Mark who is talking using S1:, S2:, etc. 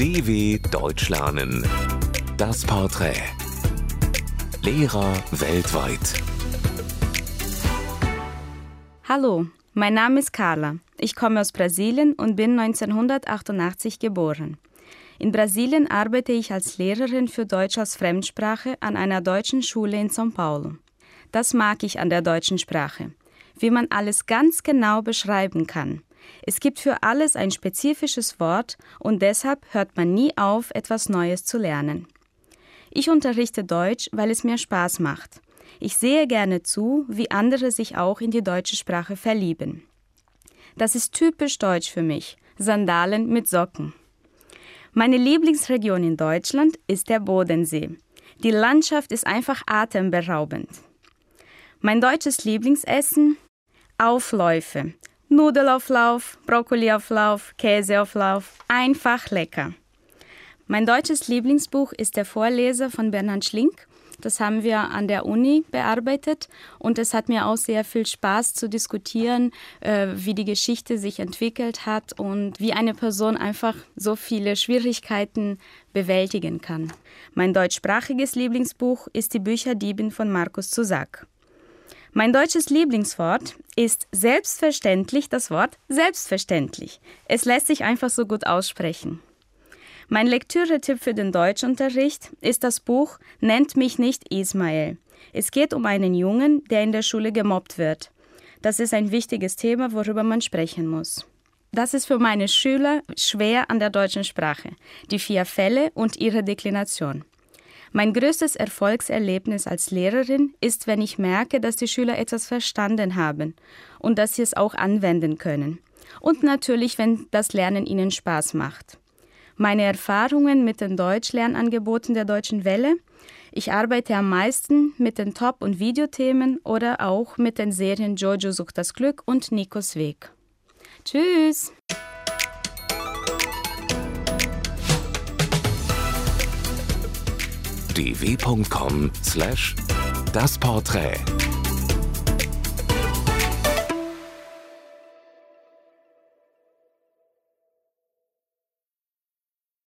S1: DW Deutsch lernen. Das Porträt. Lehrer weltweit.
S2: Hallo, mein Name ist Carla. Ich komme aus Brasilien und bin 1988 geboren. In Brasilien arbeite ich als Lehrerin für Deutsch als Fremdsprache an einer deutschen Schule in São Paulo. Das mag ich an der deutschen Sprache, wie man alles ganz genau beschreiben kann. Es gibt für alles ein spezifisches Wort und deshalb hört man nie auf, etwas Neues zu lernen. Ich unterrichte Deutsch, weil es mir Spaß macht. Ich sehe gerne zu, wie andere sich auch in die deutsche Sprache verlieben. Das ist typisch deutsch für mich. Sandalen mit Socken. Meine Lieblingsregion in Deutschland ist der Bodensee. Die Landschaft ist einfach atemberaubend. Mein deutsches Lieblingsessen? Aufläufe. Nudelauflauf, Brokkoliauflauf, Käseauflauf. Einfach lecker. Mein deutsches Lieblingsbuch ist Der Vorleser von Bernhard Schlink. Das haben wir an der Uni bearbeitet und es hat mir auch sehr viel Spaß zu diskutieren, äh, wie die Geschichte sich entwickelt hat und wie eine Person einfach so viele Schwierigkeiten bewältigen kann. Mein deutschsprachiges Lieblingsbuch ist Die Bücherdiebin von Markus Zusack. Mein deutsches Lieblingswort ist selbstverständlich das Wort selbstverständlich. Es lässt sich einfach so gut aussprechen. Mein Lektüretipp für den Deutschunterricht ist das Buch Nennt mich nicht Ismael. Es geht um einen Jungen, der in der Schule gemobbt wird. Das ist ein wichtiges Thema, worüber man sprechen muss. Das ist für meine Schüler schwer an der deutschen Sprache, die vier Fälle und ihre Deklination. Mein größtes Erfolgserlebnis als Lehrerin ist, wenn ich merke, dass die Schüler etwas verstanden haben und dass sie es auch anwenden können. Und natürlich, wenn das Lernen ihnen Spaß macht. Meine Erfahrungen mit den Deutschlernangeboten der Deutschen Welle. Ich arbeite am meisten mit den Top- und Videothemen oder auch mit den Serien Jojo sucht das Glück und Nikos Weg. Tschüss!
S1: dw.com/das Porträt